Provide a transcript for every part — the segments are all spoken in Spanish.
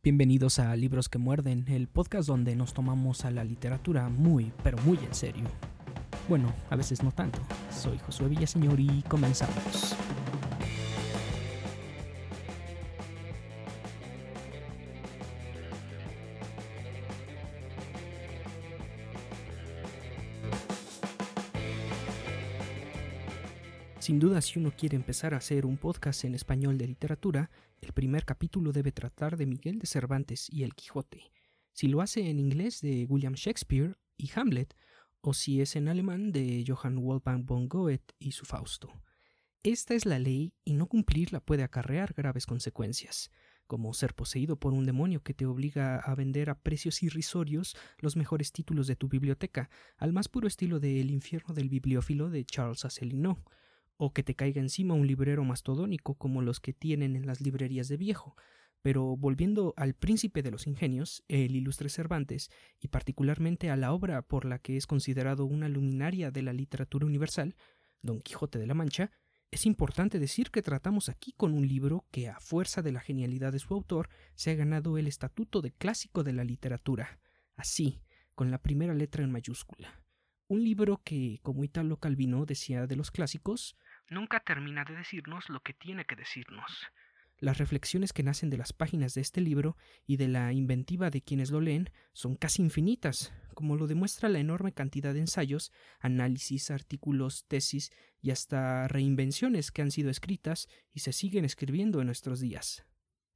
Bienvenidos a Libros que Muerden, el podcast donde nos tomamos a la literatura muy, pero muy en serio. Bueno, a veces no tanto. Soy Josué Villaseñor y comenzamos. Sin duda, si uno quiere empezar a hacer un podcast en español de literatura, el primer capítulo debe tratar de Miguel de Cervantes y el Quijote. Si lo hace en inglés de William Shakespeare y Hamlet, o si es en alemán de Johann Wolfgang von Goethe y su Fausto. Esta es la ley y no cumplirla puede acarrear graves consecuencias, como ser poseído por un demonio que te obliga a vender a precios irrisorios los mejores títulos de tu biblioteca, al más puro estilo de El infierno del bibliófilo de Charles Asselineau, o que te caiga encima un librero mastodónico como los que tienen en las librerías de viejo. Pero volviendo al príncipe de los ingenios, el ilustre Cervantes, y particularmente a la obra por la que es considerado una luminaria de la literatura universal, Don Quijote de la Mancha, es importante decir que tratamos aquí con un libro que, a fuerza de la genialidad de su autor, se ha ganado el estatuto de clásico de la literatura, así, con la primera letra en mayúscula. Un libro que, como Italo Calvino decía de los clásicos, nunca termina de decirnos lo que tiene que decirnos. Las reflexiones que nacen de las páginas de este libro y de la inventiva de quienes lo leen son casi infinitas, como lo demuestra la enorme cantidad de ensayos, análisis, artículos, tesis y hasta reinvenciones que han sido escritas y se siguen escribiendo en nuestros días.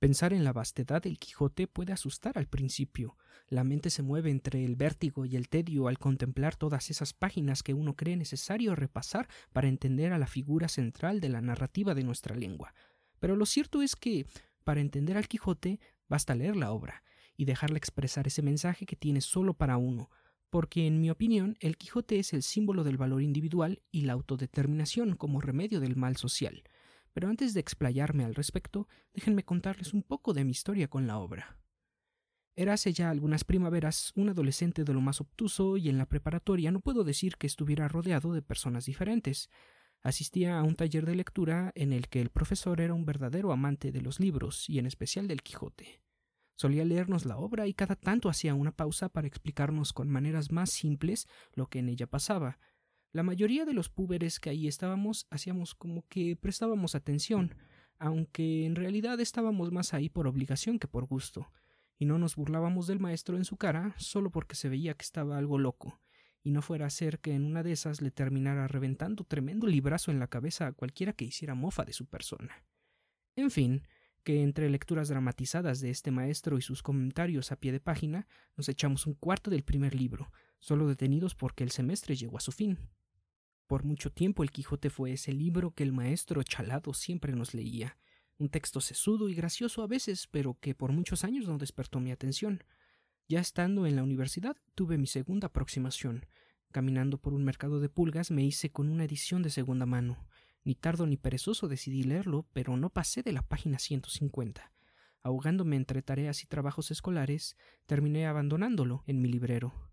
Pensar en la vastedad del Quijote puede asustar al principio. La mente se mueve entre el vértigo y el tedio al contemplar todas esas páginas que uno cree necesario repasar para entender a la figura central de la narrativa de nuestra lengua. Pero lo cierto es que, para entender al Quijote, basta leer la obra y dejarle expresar ese mensaje que tiene solo para uno, porque en mi opinión el Quijote es el símbolo del valor individual y la autodeterminación como remedio del mal social. Pero antes de explayarme al respecto, déjenme contarles un poco de mi historia con la obra. Era hace ya algunas primaveras un adolescente de lo más obtuso y en la preparatoria no puedo decir que estuviera rodeado de personas diferentes. Asistía a un taller de lectura en el que el profesor era un verdadero amante de los libros y en especial del Quijote. Solía leernos la obra y cada tanto hacía una pausa para explicarnos con maneras más simples lo que en ella pasaba, la mayoría de los púberes que ahí estábamos hacíamos como que prestábamos atención, aunque en realidad estábamos más ahí por obligación que por gusto, y no nos burlábamos del maestro en su cara solo porque se veía que estaba algo loco, y no fuera a ser que en una de esas le terminara reventando tremendo librazo en la cabeza a cualquiera que hiciera mofa de su persona. En fin, que entre lecturas dramatizadas de este maestro y sus comentarios a pie de página, nos echamos un cuarto del primer libro, solo detenidos porque el semestre llegó a su fin. Por mucho tiempo el Quijote fue ese libro que el maestro Chalado siempre nos leía, un texto sesudo y gracioso a veces, pero que por muchos años no despertó mi atención. Ya estando en la universidad tuve mi segunda aproximación. Caminando por un mercado de pulgas me hice con una edición de segunda mano. Ni tardo ni perezoso decidí leerlo, pero no pasé de la página 150. Ahogándome entre tareas y trabajos escolares, terminé abandonándolo en mi librero.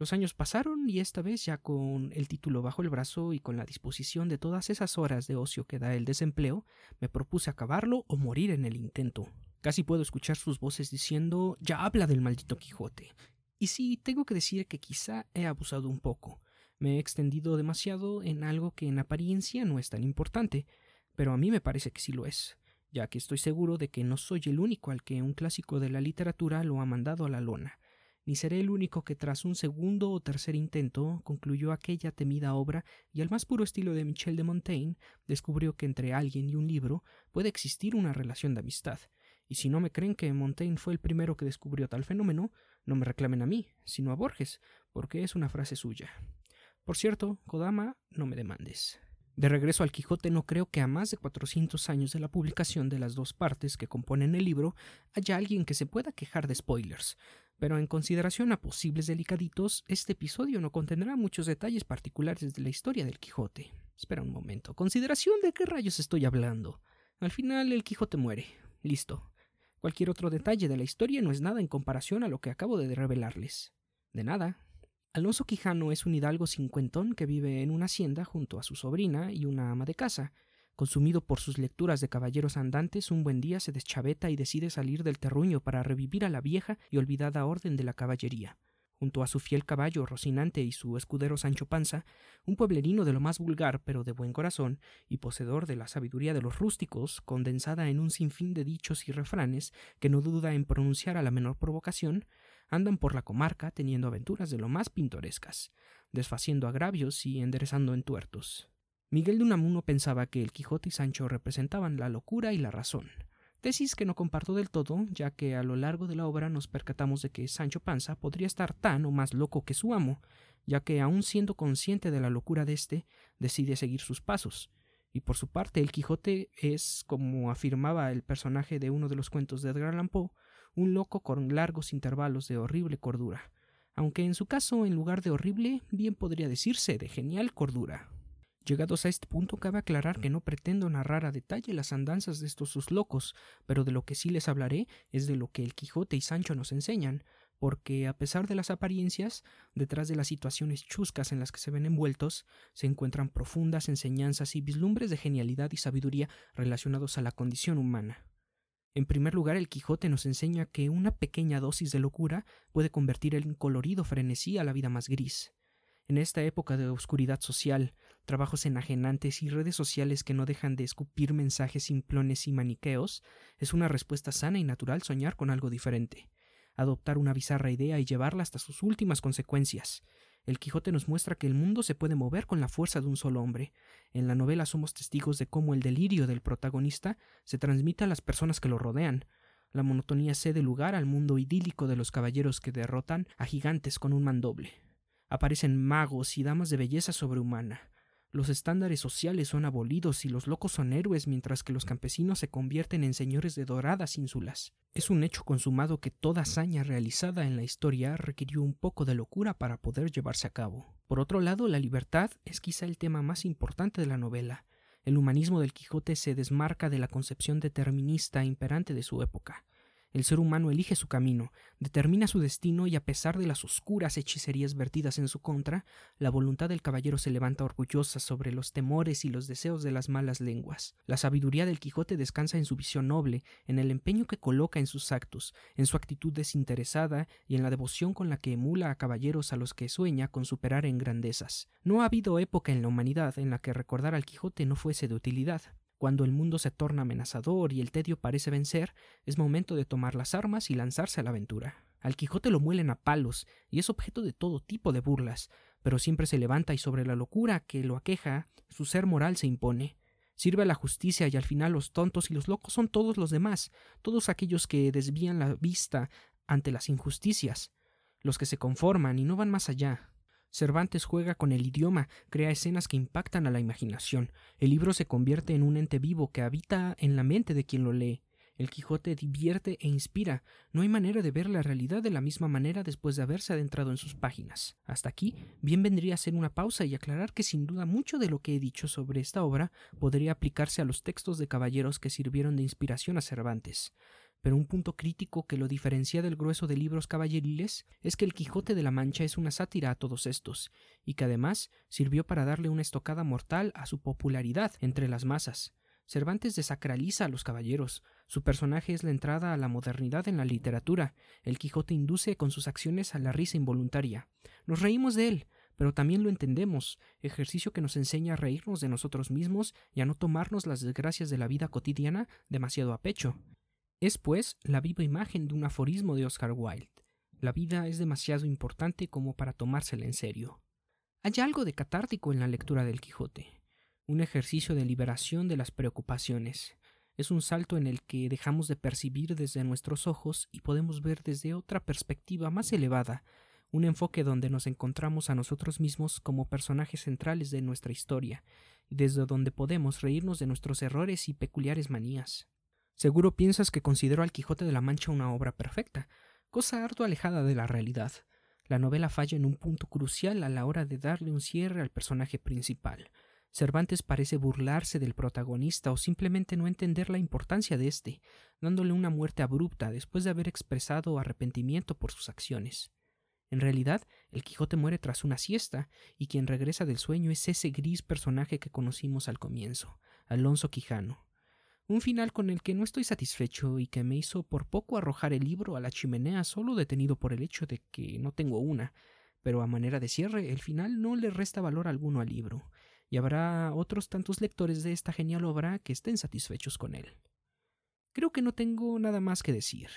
Los años pasaron y esta vez ya con el título bajo el brazo y con la disposición de todas esas horas de ocio que da el desempleo, me propuse acabarlo o morir en el intento. Casi puedo escuchar sus voces diciendo ya habla del maldito Quijote. Y sí, tengo que decir que quizá he abusado un poco. Me he extendido demasiado en algo que en apariencia no es tan importante, pero a mí me parece que sí lo es, ya que estoy seguro de que no soy el único al que un clásico de la literatura lo ha mandado a la lona ni seré el único que tras un segundo o tercer intento concluyó aquella temida obra y al más puro estilo de Michel de Montaigne descubrió que entre alguien y un libro puede existir una relación de amistad. Y si no me creen que Montaigne fue el primero que descubrió tal fenómeno, no me reclamen a mí, sino a Borges, porque es una frase suya. Por cierto, Kodama, no me demandes. De regreso al Quijote, no creo que a más de 400 años de la publicación de las dos partes que componen el libro haya alguien que se pueda quejar de spoilers, pero en consideración a posibles delicaditos, este episodio no contendrá muchos detalles particulares de la historia del Quijote. Espera un momento, ¿consideración de qué rayos estoy hablando? Al final el Quijote muere. Listo. Cualquier otro detalle de la historia no es nada en comparación a lo que acabo de revelarles. De nada. Alonso Quijano es un hidalgo cincuentón que vive en una hacienda junto a su sobrina y una ama de casa, Consumido por sus lecturas de caballeros andantes, un buen día se deschaveta y decide salir del terruño para revivir a la vieja y olvidada orden de la caballería. Junto a su fiel caballo Rocinante y su escudero Sancho Panza, un pueblerino de lo más vulgar pero de buen corazón y poseedor de la sabiduría de los rústicos, condensada en un sinfín de dichos y refranes que no duda en pronunciar a la menor provocación, andan por la comarca teniendo aventuras de lo más pintorescas, desfaciendo agravios y enderezando entuertos. Miguel de Unamuno pensaba que el Quijote y Sancho representaban la locura y la razón, tesis que no comparto del todo, ya que a lo largo de la obra nos percatamos de que Sancho Panza podría estar tan o más loco que su amo, ya que aun siendo consciente de la locura de éste, decide seguir sus pasos. Y por su parte, el Quijote es, como afirmaba el personaje de uno de los cuentos de Edgar Allan Poe, un loco con largos intervalos de horrible cordura, aunque en su caso, en lugar de horrible, bien podría decirse de genial cordura. Llegados a este punto, cabe aclarar que no pretendo narrar a detalle las andanzas de estos sus locos, pero de lo que sí les hablaré es de lo que el Quijote y Sancho nos enseñan, porque a pesar de las apariencias, detrás de las situaciones chuscas en las que se ven envueltos, se encuentran profundas enseñanzas y vislumbres de genialidad y sabiduría relacionados a la condición humana. En primer lugar, el Quijote nos enseña que una pequeña dosis de locura puede convertir en colorido frenesí a la vida más gris. En esta época de oscuridad social, trabajos enajenantes y redes sociales que no dejan de escupir mensajes simplones y maniqueos, es una respuesta sana y natural soñar con algo diferente, adoptar una bizarra idea y llevarla hasta sus últimas consecuencias. El Quijote nos muestra que el mundo se puede mover con la fuerza de un solo hombre. En la novela somos testigos de cómo el delirio del protagonista se transmite a las personas que lo rodean. La monotonía cede lugar al mundo idílico de los caballeros que derrotan a gigantes con un mandoble. Aparecen magos y damas de belleza sobrehumana. Los estándares sociales son abolidos y los locos son héroes mientras que los campesinos se convierten en señores de doradas ínsulas. Es un hecho consumado que toda hazaña realizada en la historia requirió un poco de locura para poder llevarse a cabo. Por otro lado, la libertad es quizá el tema más importante de la novela. El humanismo del Quijote se desmarca de la concepción determinista imperante de su época. El ser humano elige su camino, determina su destino y a pesar de las oscuras hechicerías vertidas en su contra, la voluntad del caballero se levanta orgullosa sobre los temores y los deseos de las malas lenguas. La sabiduría del Quijote descansa en su visión noble, en el empeño que coloca en sus actos, en su actitud desinteresada y en la devoción con la que emula a caballeros a los que sueña con superar en grandezas. No ha habido época en la humanidad en la que recordar al Quijote no fuese de utilidad. Cuando el mundo se torna amenazador y el tedio parece vencer, es momento de tomar las armas y lanzarse a la aventura. Al Quijote lo muelen a palos y es objeto de todo tipo de burlas, pero siempre se levanta y sobre la locura que lo aqueja, su ser moral se impone. Sirve a la justicia y al final los tontos y los locos son todos los demás, todos aquellos que desvían la vista ante las injusticias, los que se conforman y no van más allá, Cervantes juega con el idioma, crea escenas que impactan a la imaginación. El libro se convierte en un ente vivo que habita en la mente de quien lo lee. El Quijote divierte e inspira. No hay manera de ver la realidad de la misma manera después de haberse adentrado en sus páginas. Hasta aquí, bien vendría a ser una pausa y aclarar que sin duda mucho de lo que he dicho sobre esta obra podría aplicarse a los textos de caballeros que sirvieron de inspiración a Cervantes pero un punto crítico que lo diferencia del grueso de libros caballeriles es que el Quijote de la Mancha es una sátira a todos estos, y que además sirvió para darle una estocada mortal a su popularidad entre las masas. Cervantes desacraliza a los caballeros, su personaje es la entrada a la modernidad en la literatura, el Quijote induce con sus acciones a la risa involuntaria. Nos reímos de él, pero también lo entendemos, ejercicio que nos enseña a reírnos de nosotros mismos y a no tomarnos las desgracias de la vida cotidiana demasiado a pecho. Es, pues, la viva imagen de un aforismo de Oscar Wilde. La vida es demasiado importante como para tomársela en serio. Hay algo de catártico en la lectura del Quijote, un ejercicio de liberación de las preocupaciones. Es un salto en el que dejamos de percibir desde nuestros ojos y podemos ver desde otra perspectiva más elevada, un enfoque donde nos encontramos a nosotros mismos como personajes centrales de nuestra historia, y desde donde podemos reírnos de nuestros errores y peculiares manías. Seguro piensas que considero al Quijote de la Mancha una obra perfecta, cosa harto alejada de la realidad. La novela falla en un punto crucial a la hora de darle un cierre al personaje principal. Cervantes parece burlarse del protagonista o simplemente no entender la importancia de éste, dándole una muerte abrupta después de haber expresado arrepentimiento por sus acciones. En realidad, el Quijote muere tras una siesta, y quien regresa del sueño es ese gris personaje que conocimos al comienzo, Alonso Quijano. Un final con el que no estoy satisfecho y que me hizo por poco arrojar el libro a la chimenea solo detenido por el hecho de que no tengo una, pero a manera de cierre el final no le resta valor alguno al libro, y habrá otros tantos lectores de esta genial obra que estén satisfechos con él. Creo que no tengo nada más que decir.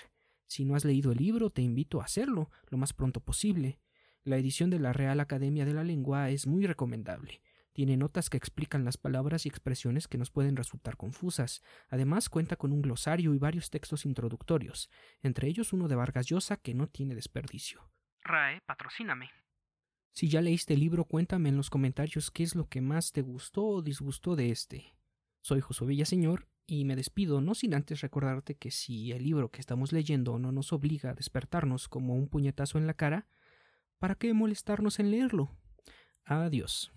Si no has leído el libro, te invito a hacerlo lo más pronto posible. La edición de la Real Academia de la Lengua es muy recomendable. Tiene notas que explican las palabras y expresiones que nos pueden resultar confusas. Además, cuenta con un glosario y varios textos introductorios, entre ellos uno de Vargas Llosa que no tiene desperdicio. RAE, patrocíname. Si ya leíste el libro, cuéntame en los comentarios qué es lo que más te gustó o disgustó de este. Soy Josué Villaseñor y me despido no sin antes recordarte que si el libro que estamos leyendo no nos obliga a despertarnos como un puñetazo en la cara, ¿para qué molestarnos en leerlo? Adiós.